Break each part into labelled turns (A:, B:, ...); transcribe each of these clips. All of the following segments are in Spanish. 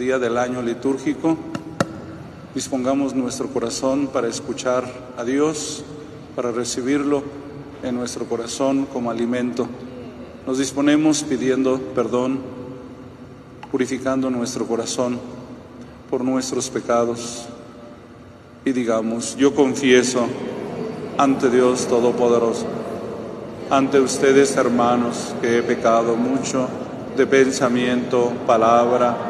A: día del año litúrgico, dispongamos nuestro corazón para escuchar a Dios, para recibirlo en nuestro corazón como alimento. Nos disponemos pidiendo perdón, purificando nuestro corazón por nuestros pecados. Y digamos, yo confieso ante Dios Todopoderoso, ante ustedes hermanos, que he pecado mucho de pensamiento, palabra,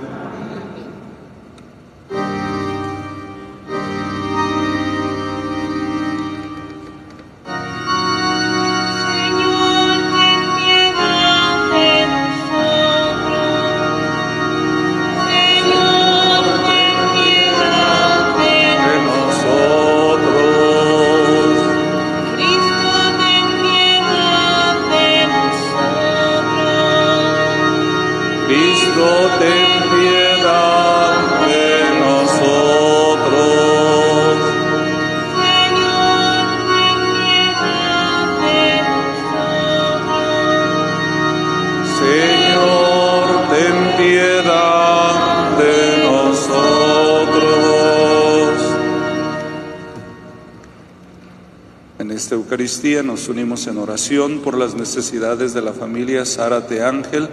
A: Eucaristía nos unimos en oración por las necesidades de la familia Zárate Ángel,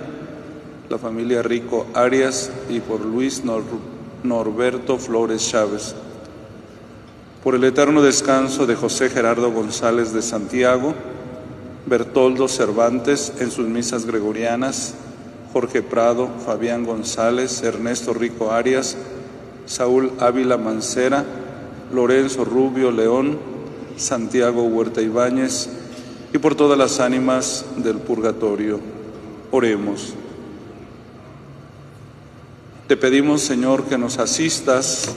A: la familia Rico Arias y por Luis Norberto Flores Chávez. Por el eterno descanso de José Gerardo González de Santiago, Bertoldo Cervantes en sus misas gregorianas, Jorge Prado, Fabián González, Ernesto Rico Arias, Saúl Ávila Mancera, Lorenzo Rubio León, Santiago Huerta Ibáñez y por todas las ánimas del purgatorio. Oremos. Te pedimos, Señor, que nos asistas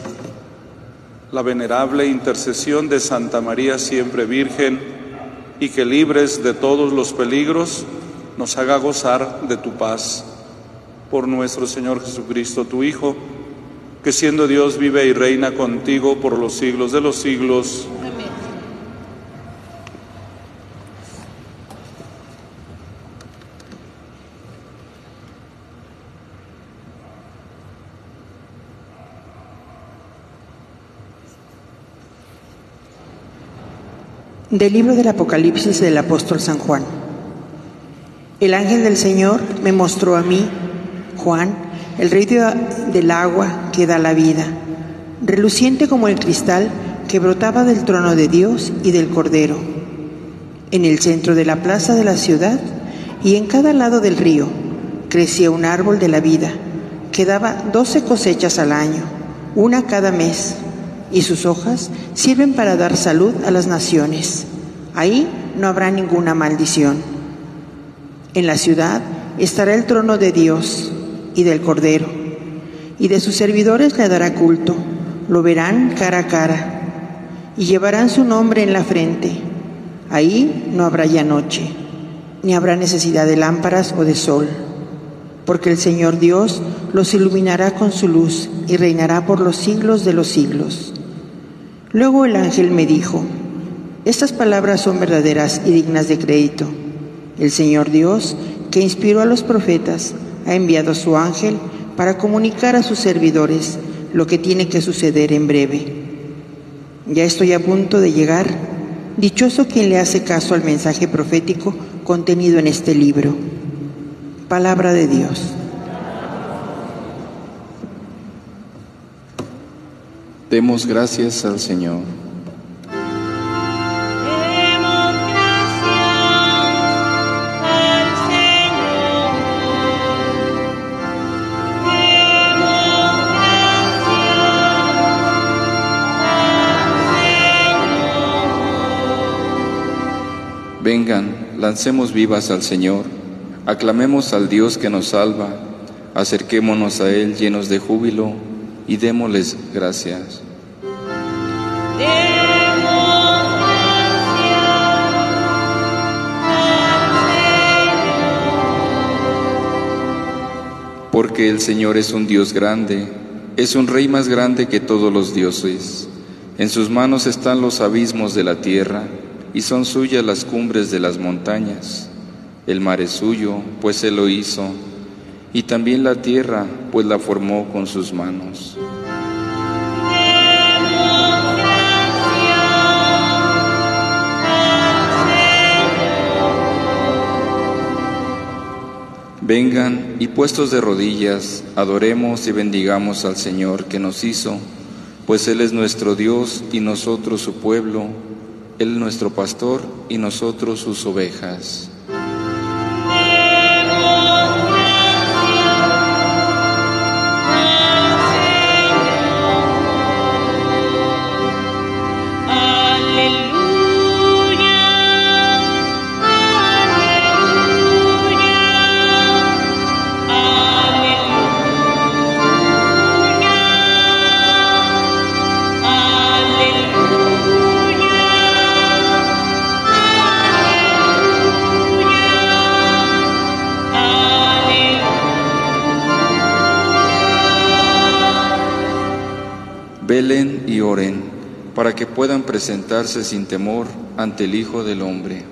A: la venerable intercesión de Santa María siempre Virgen y que libres de todos los peligros nos haga gozar de tu paz. Por nuestro Señor Jesucristo, tu Hijo, que siendo Dios vive y reina contigo por los siglos de los siglos.
B: Del libro del Apocalipsis del apóstol San Juan. El ángel del Señor me mostró a mí, Juan, el rey del agua que da la vida, reluciente como el cristal que brotaba del trono de Dios y del Cordero. En el centro de la plaza de la ciudad y en cada lado del río crecía un árbol de la vida que daba doce cosechas al año, una cada mes y sus hojas sirven para dar salud a las naciones. Ahí no habrá ninguna maldición. En la ciudad estará el trono de Dios y del Cordero, y de sus servidores le dará culto, lo verán cara a cara, y llevarán su nombre en la frente. Ahí no habrá ya noche, ni habrá necesidad de lámparas o de sol, porque el Señor Dios los iluminará con su luz y reinará por los siglos de los siglos. Luego el ángel me dijo, estas palabras son verdaderas y dignas de crédito. El Señor Dios, que inspiró a los profetas, ha enviado a su ángel para comunicar a sus servidores lo que tiene que suceder en breve. Ya estoy a punto de llegar. Dichoso quien le hace caso al mensaje profético contenido en este libro. Palabra de Dios.
C: Demos gracias al Señor. Lancemos vivas al Señor, aclamemos al Dios que nos salva, acerquémonos a Él llenos de júbilo y démosles gracias. Porque el Señor es un Dios grande, es un Rey más grande que todos los dioses. En sus manos están los abismos de la tierra, y son suyas las cumbres de las montañas. El mar es suyo, pues Él lo hizo, y también la tierra, pues la formó con sus manos. Vengan y puestos de rodillas, adoremos y bendigamos al Señor que nos hizo, pues Él es nuestro Dios y nosotros su pueblo, Él nuestro pastor y nosotros sus ovejas. Para que puedan presentarse sin temor ante el Hijo del Hombre.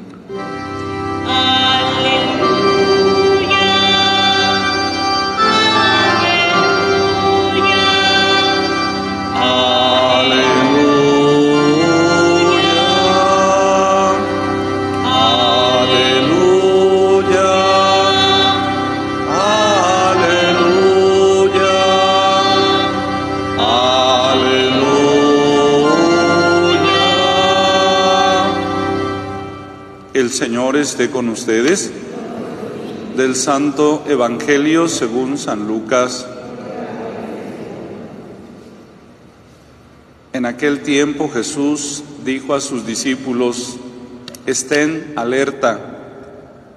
A: El Señor esté con ustedes. Del Santo Evangelio según San Lucas. En aquel tiempo Jesús dijo a sus discípulos, estén alerta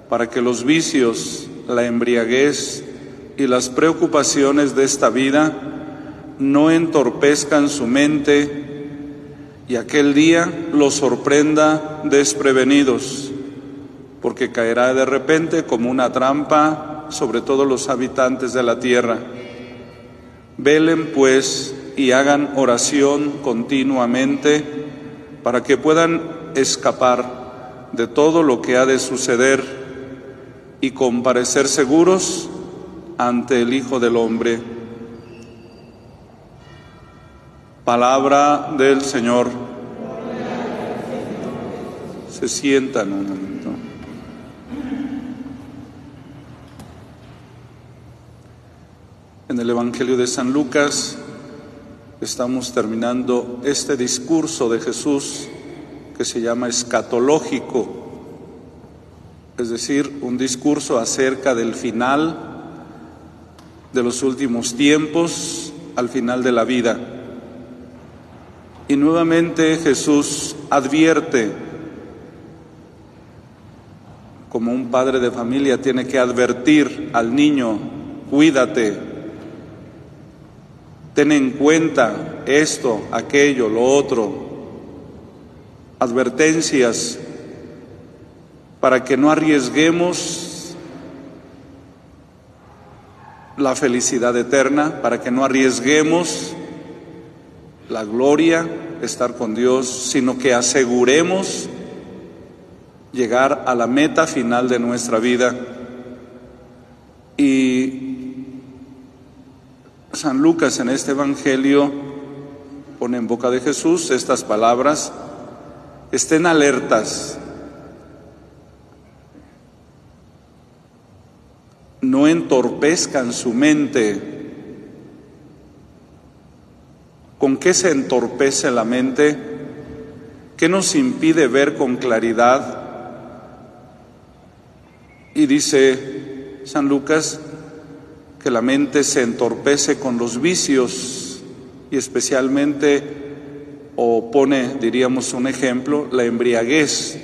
A: para que los vicios, la embriaguez y las preocupaciones de esta vida no entorpezcan su mente y aquel día los sorprenda desprevenidos, porque caerá de repente como una trampa sobre todos los habitantes de la tierra. Velen pues y hagan oración continuamente para que puedan escapar de todo lo que ha de suceder y comparecer seguros ante el Hijo del Hombre. Palabra del Señor. Se sientan un momento. En el Evangelio de San Lucas estamos terminando este discurso de Jesús que se llama escatológico, es decir, un discurso acerca del final de los últimos tiempos, al final de la vida. Y nuevamente Jesús advierte, como un padre de familia tiene que advertir al niño, cuídate, ten en cuenta esto, aquello, lo otro, advertencias para que no arriesguemos la felicidad eterna, para que no arriesguemos la gloria, estar con Dios, sino que aseguremos llegar a la meta final de nuestra vida. Y San Lucas en este Evangelio pone en boca de Jesús estas palabras, estén alertas, no entorpezcan su mente. ¿Con qué se entorpece la mente? ¿Qué nos impide ver con claridad? Y dice San Lucas que la mente se entorpece con los vicios y especialmente, o pone, diríamos un ejemplo, la embriaguez.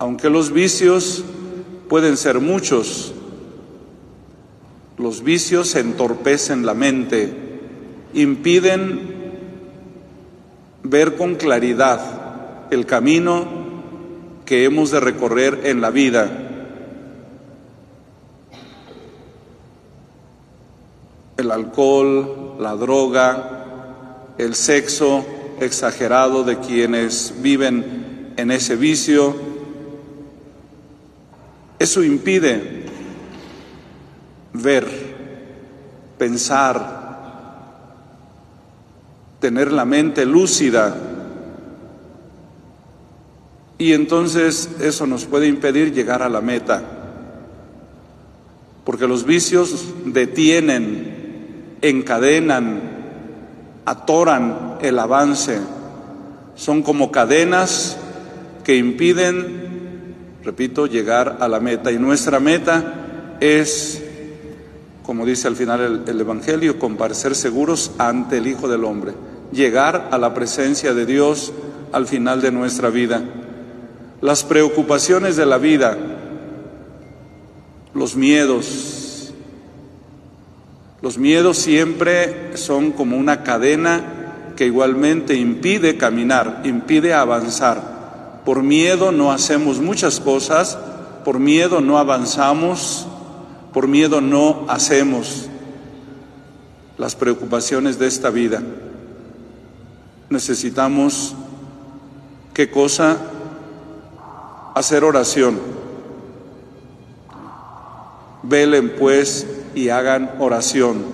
A: Aunque los vicios pueden ser muchos, los vicios entorpecen la mente, impiden ver con claridad el camino que hemos de recorrer en la vida. El alcohol, la droga, el sexo exagerado de quienes viven en ese vicio, eso impide ver, pensar, tener la mente lúcida. Y entonces eso nos puede impedir llegar a la meta. Porque los vicios detienen, encadenan, atoran el avance. Son como cadenas que impiden, repito, llegar a la meta. Y nuestra meta es, como dice al final el, el Evangelio, comparecer seguros ante el Hijo del Hombre llegar a la presencia de Dios al final de nuestra vida. Las preocupaciones de la vida, los miedos, los miedos siempre son como una cadena que igualmente impide caminar, impide avanzar. Por miedo no hacemos muchas cosas, por miedo no avanzamos, por miedo no hacemos las preocupaciones de esta vida necesitamos, ¿qué cosa? Hacer oración. Velen pues y hagan oración.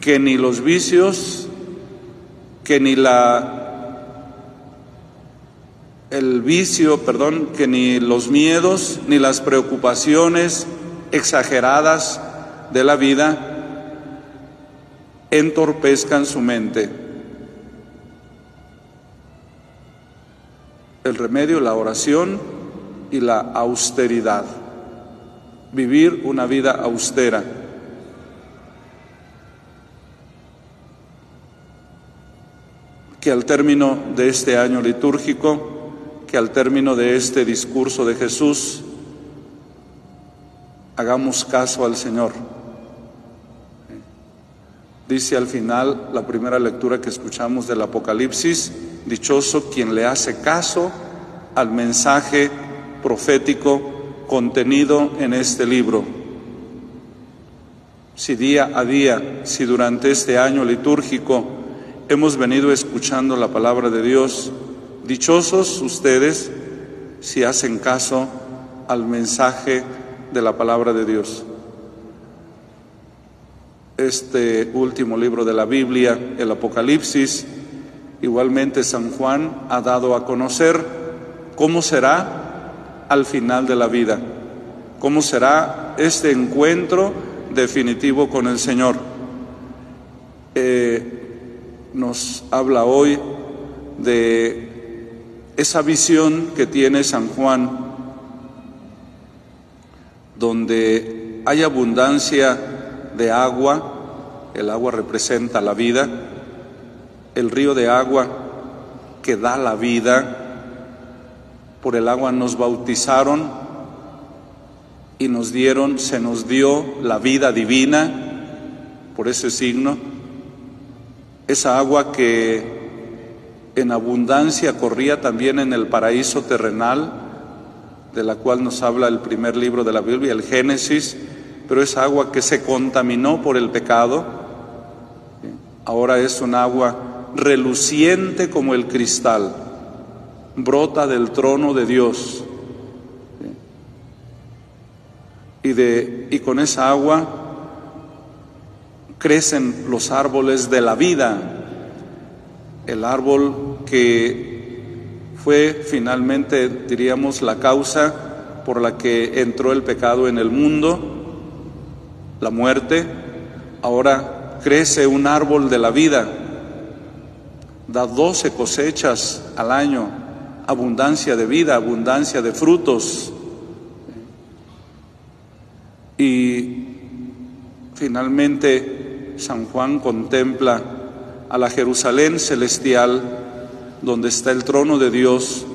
A: Que ni los vicios, que ni la el vicio, perdón, que ni los miedos, ni las preocupaciones exageradas de la vida entorpezcan su mente. El remedio, la oración y la austeridad. Vivir una vida austera. Que al término de este año litúrgico, que al término de este discurso de Jesús, hagamos caso al Señor Dice al final la primera lectura que escuchamos del Apocalipsis, dichoso quien le hace caso al mensaje profético contenido en este libro. Si día a día, si durante este año litúrgico hemos venido escuchando la palabra de Dios, dichosos ustedes si hacen caso al mensaje de la palabra de Dios este último libro de la Biblia, el Apocalipsis, igualmente San Juan ha dado a conocer cómo será al final de la vida, cómo será este encuentro definitivo con el Señor. Eh, nos habla hoy de esa visión que tiene San Juan, donde hay abundancia de agua, el agua representa la vida, el río de agua que da la vida, por el agua nos bautizaron y nos dieron, se nos dio la vida divina, por ese signo, esa agua que en abundancia corría también en el paraíso terrenal, de la cual nos habla el primer libro de la Biblia, el Génesis, pero es agua que se contaminó por el pecado, ahora es un agua reluciente como el cristal, brota del trono de Dios. Y, de, y con esa agua crecen los árboles de la vida, el árbol que fue finalmente, diríamos, la causa por la que entró el pecado en el mundo la muerte, ahora crece un árbol de la vida, da doce cosechas al año, abundancia de vida, abundancia de frutos. Y finalmente San Juan contempla a la Jerusalén celestial, donde está el trono de Dios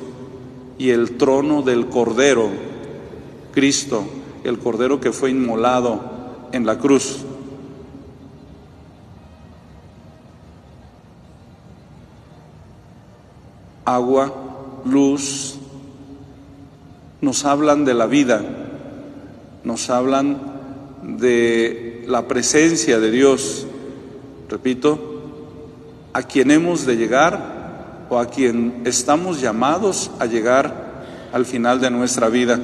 A: y el trono del Cordero, Cristo, el Cordero que fue inmolado en la cruz. agua, luz, nos hablan de la vida, nos hablan de la presencia de Dios. Repito, a quien hemos de llegar o a quien estamos llamados a llegar al final de nuestra vida.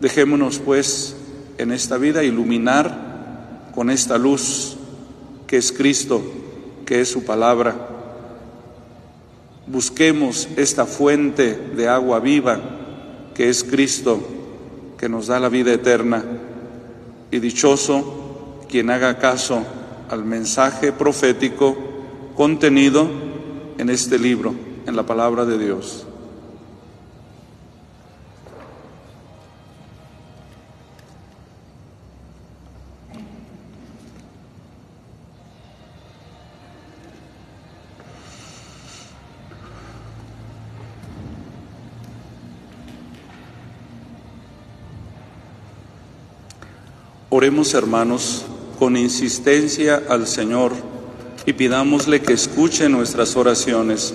A: Dejémonos pues en esta vida iluminar con esta luz que es Cristo, que es su palabra. Busquemos esta fuente de agua viva que es Cristo, que nos da la vida eterna. Y dichoso quien haga caso al mensaje profético contenido en este libro, en la palabra de Dios. Oremos hermanos con insistencia al Señor y pidámosle que escuche nuestras oraciones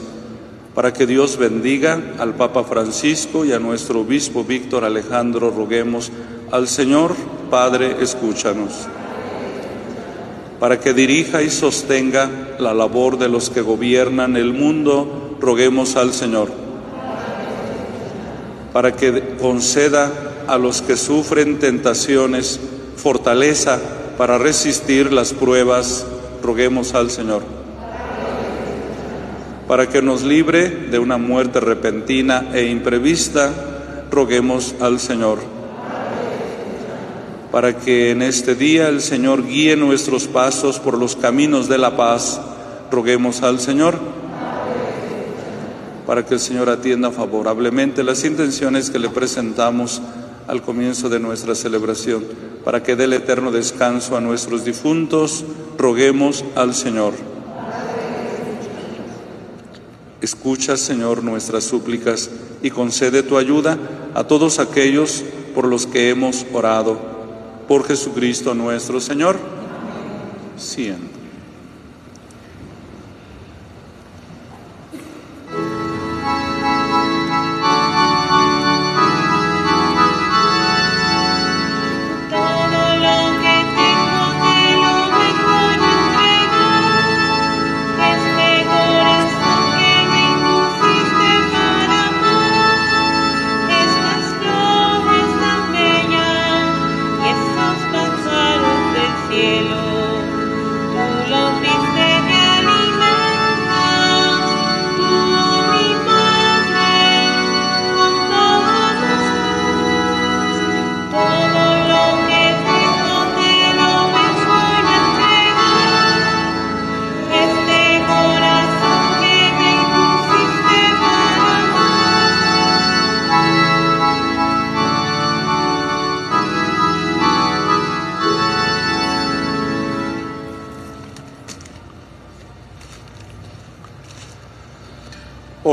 A: para que Dios bendiga al Papa Francisco y a nuestro obispo Víctor Alejandro. Roguemos al Señor, Padre, escúchanos. Para que dirija y sostenga la labor de los que gobiernan el mundo, roguemos al Señor. Para que conceda a los que sufren tentaciones fortaleza para resistir las pruebas, roguemos al Señor. Para que nos libre de una muerte repentina e imprevista, roguemos al Señor. Para que en este día el Señor guíe nuestros pasos por los caminos de la paz, roguemos al Señor. Para que el Señor atienda favorablemente las intenciones que le presentamos al comienzo de nuestra celebración, para que dé el eterno descanso a nuestros difuntos, roguemos al Señor. Escucha, Señor, nuestras súplicas y concede tu ayuda a todos aquellos por los que hemos orado. Por Jesucristo nuestro Señor.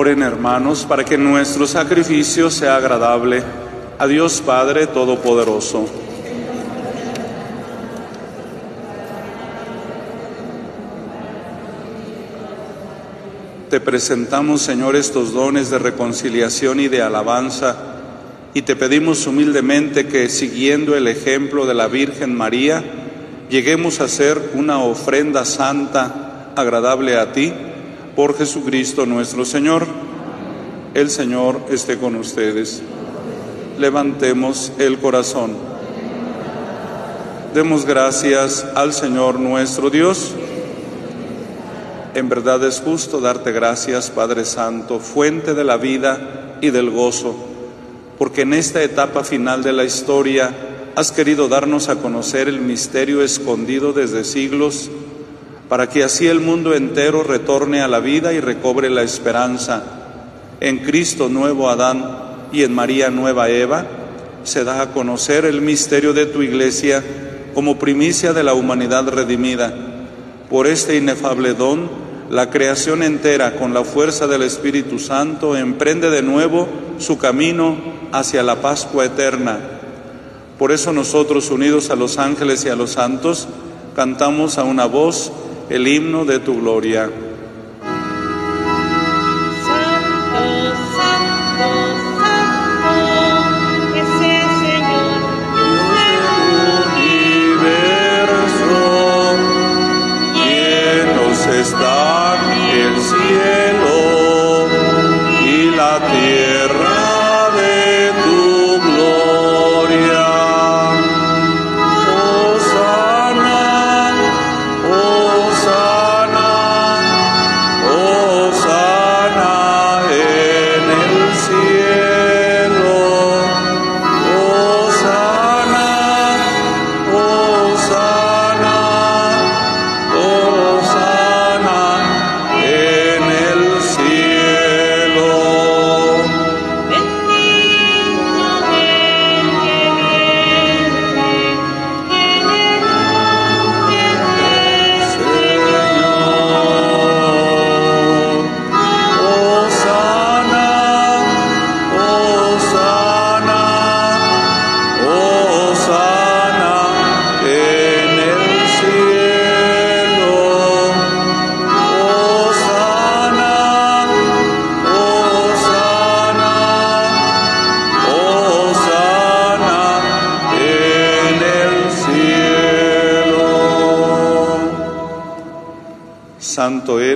A: Oren hermanos para que nuestro sacrificio sea agradable a Dios Padre Todopoderoso. Te presentamos, Señor, estos dones de reconciliación y de alabanza y te pedimos humildemente que, siguiendo el ejemplo de la Virgen María, lleguemos a ser una ofrenda santa, agradable a ti, por Jesucristo nuestro Señor. El Señor esté con ustedes. Levantemos el corazón. Demos gracias al Señor nuestro Dios. En verdad es justo darte gracias, Padre Santo, fuente de la vida y del gozo, porque en esta etapa final de la historia has querido darnos a conocer el misterio escondido desde siglos, para que así el mundo entero retorne a la vida y recobre la esperanza. En Cristo nuevo Adán y en María nueva Eva se da a conocer el misterio de tu iglesia como primicia de la humanidad redimida. Por este inefable don, la creación entera, con la fuerza del Espíritu Santo, emprende de nuevo su camino hacia la Pascua eterna. Por eso nosotros, unidos a los ángeles y a los santos, cantamos a una voz el himno de tu gloria.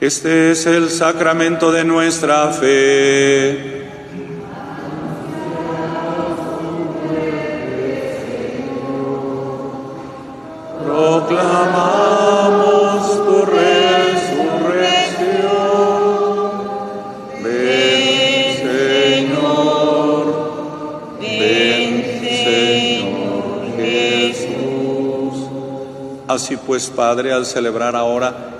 A: Este es el sacramento de nuestra fe. Proclamamos tu resurrección. Ven, Señor. Ven, Señor Jesús. Así pues, Padre, al celebrar ahora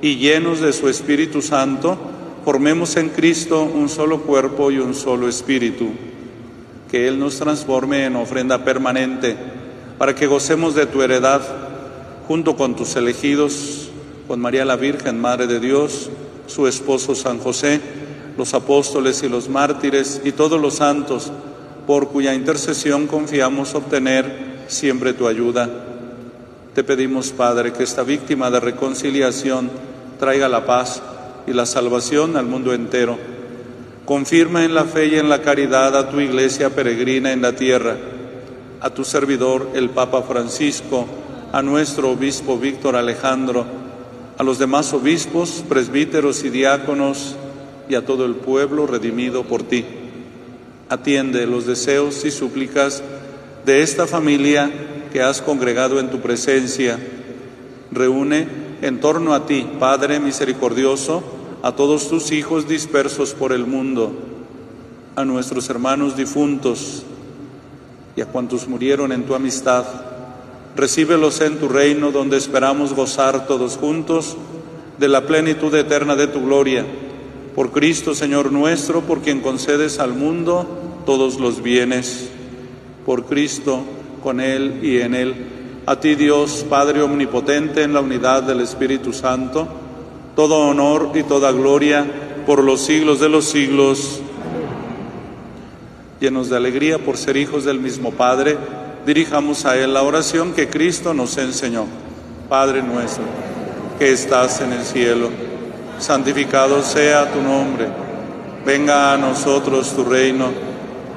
A: y llenos de su Espíritu Santo, formemos en Cristo un solo cuerpo y un solo espíritu. Que Él nos transforme en ofrenda permanente, para que gocemos de tu heredad, junto con tus elegidos, con María la Virgen, Madre de Dios, su esposo San José, los apóstoles y los mártires y todos los santos, por cuya intercesión confiamos obtener siempre tu ayuda. Te pedimos, Padre, que esta víctima de reconciliación traiga la paz y la salvación al mundo entero. Confirma en la fe y en la caridad a tu iglesia peregrina en la tierra, a tu servidor, el Papa Francisco, a nuestro obispo Víctor Alejandro, a los demás obispos, presbíteros y diáconos y a todo el pueblo redimido por ti. Atiende los deseos y súplicas de esta familia que has congregado en tu presencia. Reúne en torno a ti, Padre misericordioso, a todos tus hijos dispersos por el mundo, a nuestros hermanos difuntos y a cuantos murieron en tu amistad. Recíbelos en tu reino donde esperamos gozar todos juntos de la plenitud eterna de tu gloria. Por Cristo, Señor nuestro, por quien concedes al mundo todos los bienes. Por Cristo, con Él y en Él. A ti, Dios, Padre Omnipotente, en la unidad del Espíritu Santo, todo honor y toda gloria por los siglos de los siglos. Llenos de alegría por ser hijos del mismo Padre, dirijamos a Él la oración que Cristo nos enseñó. Padre nuestro, que estás en el cielo, santificado sea tu nombre, venga a nosotros tu reino,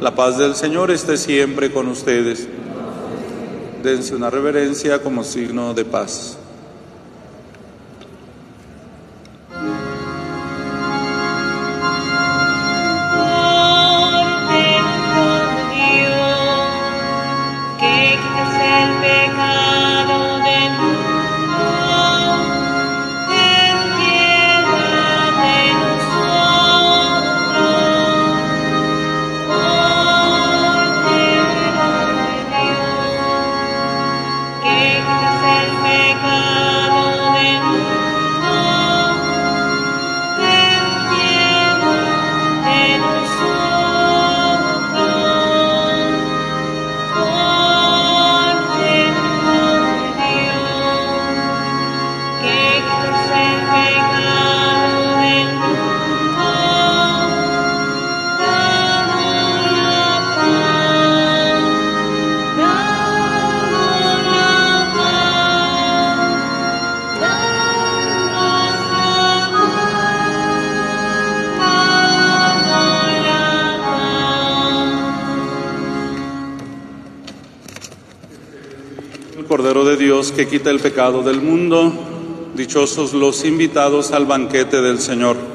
A: La paz del Señor esté siempre con ustedes. Dense una reverencia como signo de paz.
D: Que
A: quita el pecado del mundo, dichosos los invitados al banquete del Señor.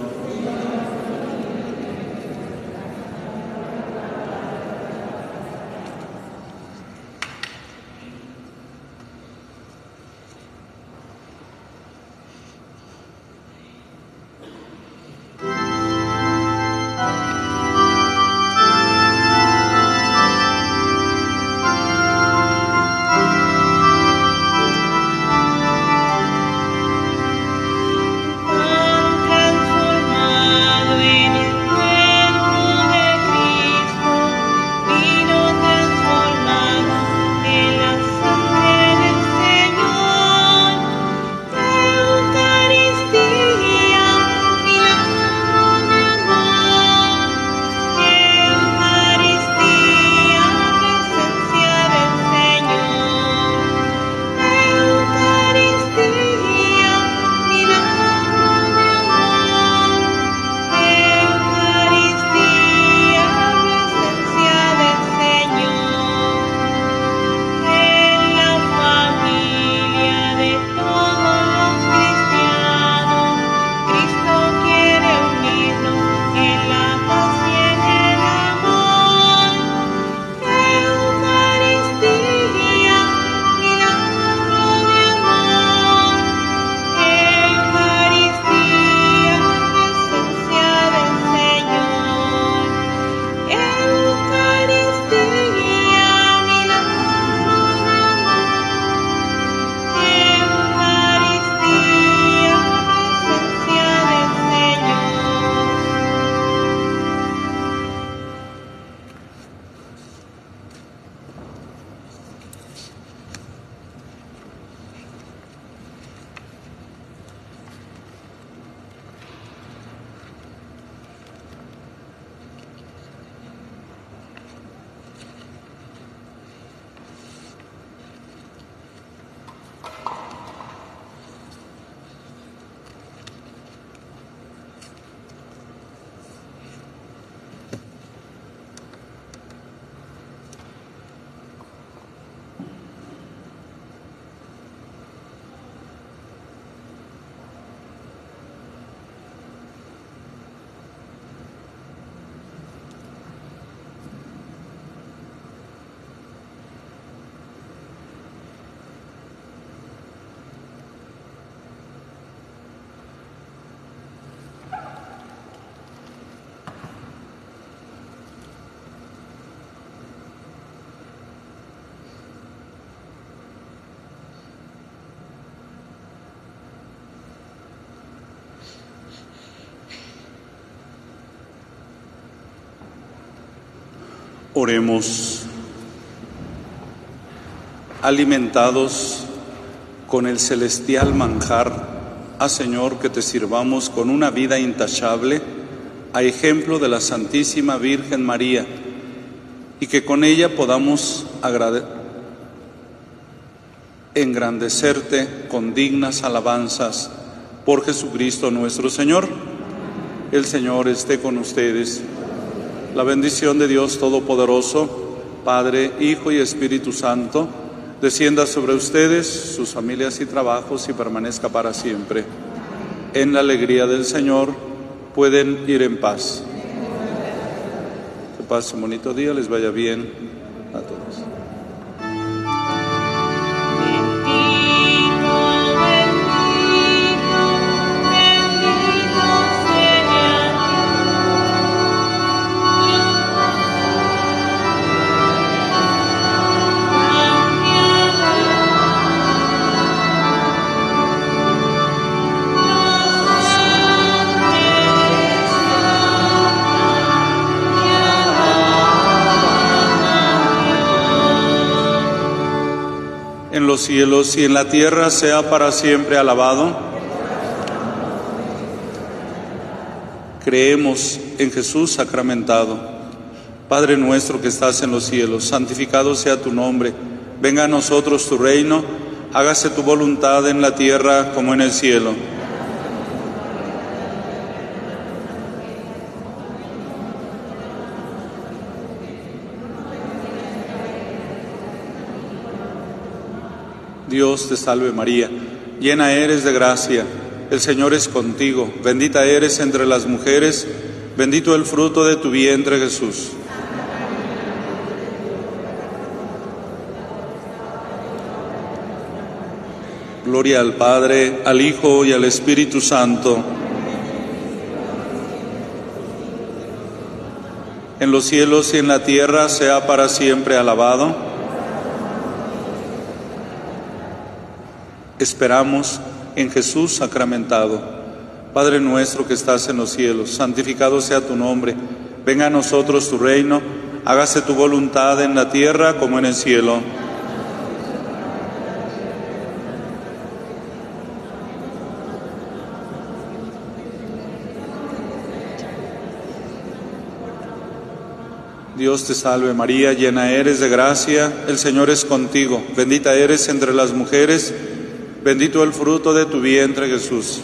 A: Oremos. Alimentados con el celestial manjar, a Señor que te sirvamos con una vida intachable, a ejemplo de la Santísima Virgen María, y que con ella podamos engrandecerte con dignas alabanzas por Jesucristo nuestro Señor. El Señor esté con ustedes. La bendición de Dios Todopoderoso, Padre, Hijo y Espíritu Santo, descienda sobre ustedes, sus familias y trabajos y permanezca para siempre. En la alegría del Señor pueden ir en paz. Que pase un bonito día, les vaya bien los cielos y en la tierra sea para siempre alabado. Creemos en Jesús sacramentado. Padre nuestro que estás en los cielos, santificado sea tu nombre. Venga a nosotros tu reino. Hágase tu voluntad en la tierra como en el cielo. Dios te salve María, llena eres de gracia, el Señor es contigo, bendita eres entre las mujeres, bendito el fruto de tu vientre Jesús. Gloria al Padre, al Hijo y al Espíritu Santo. En los cielos y en la tierra sea para siempre alabado. Esperamos en Jesús sacramentado. Padre nuestro que estás en los cielos, santificado sea tu nombre. Venga a nosotros tu reino. Hágase tu voluntad en la tierra como en el cielo. Dios te salve María, llena eres de gracia, el Señor es contigo, bendita eres entre las mujeres, bendito el fruto de tu vientre Jesús.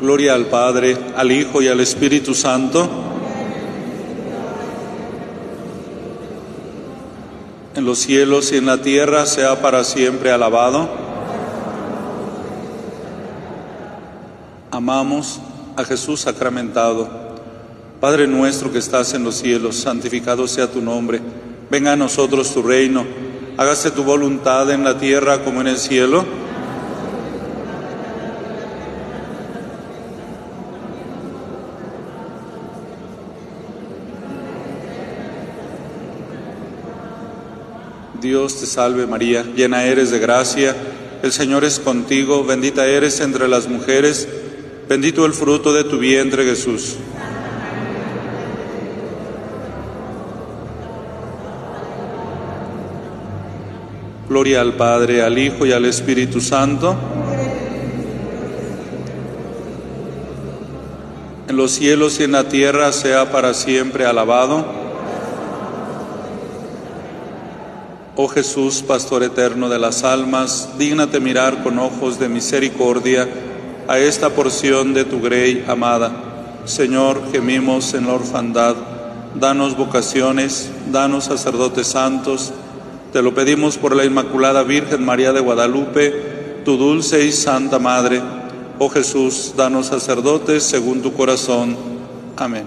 A: Gloria al Padre, al Hijo y al Espíritu Santo. En los cielos y en la tierra sea para siempre alabado. Amamos a Jesús sacramentado. Padre nuestro que estás en los cielos, santificado sea tu nombre. Venga a nosotros tu reino. Hágase tu voluntad en la tierra como en el cielo. Dios te salve María, llena eres de gracia, el Señor es contigo, bendita eres entre las mujeres, bendito el fruto de tu vientre Jesús. Gloria al Padre, al Hijo y al Espíritu Santo. En los cielos y en la tierra sea para siempre alabado. Oh Jesús, Pastor eterno de las almas, dígnate mirar con ojos de misericordia a esta porción de tu grey amada. Señor, gemimos en la orfandad, danos vocaciones, danos sacerdotes santos. Te lo pedimos por la Inmaculada Virgen María de Guadalupe, tu dulce y santa Madre. Oh Jesús, danos sacerdotes según tu corazón. Amén.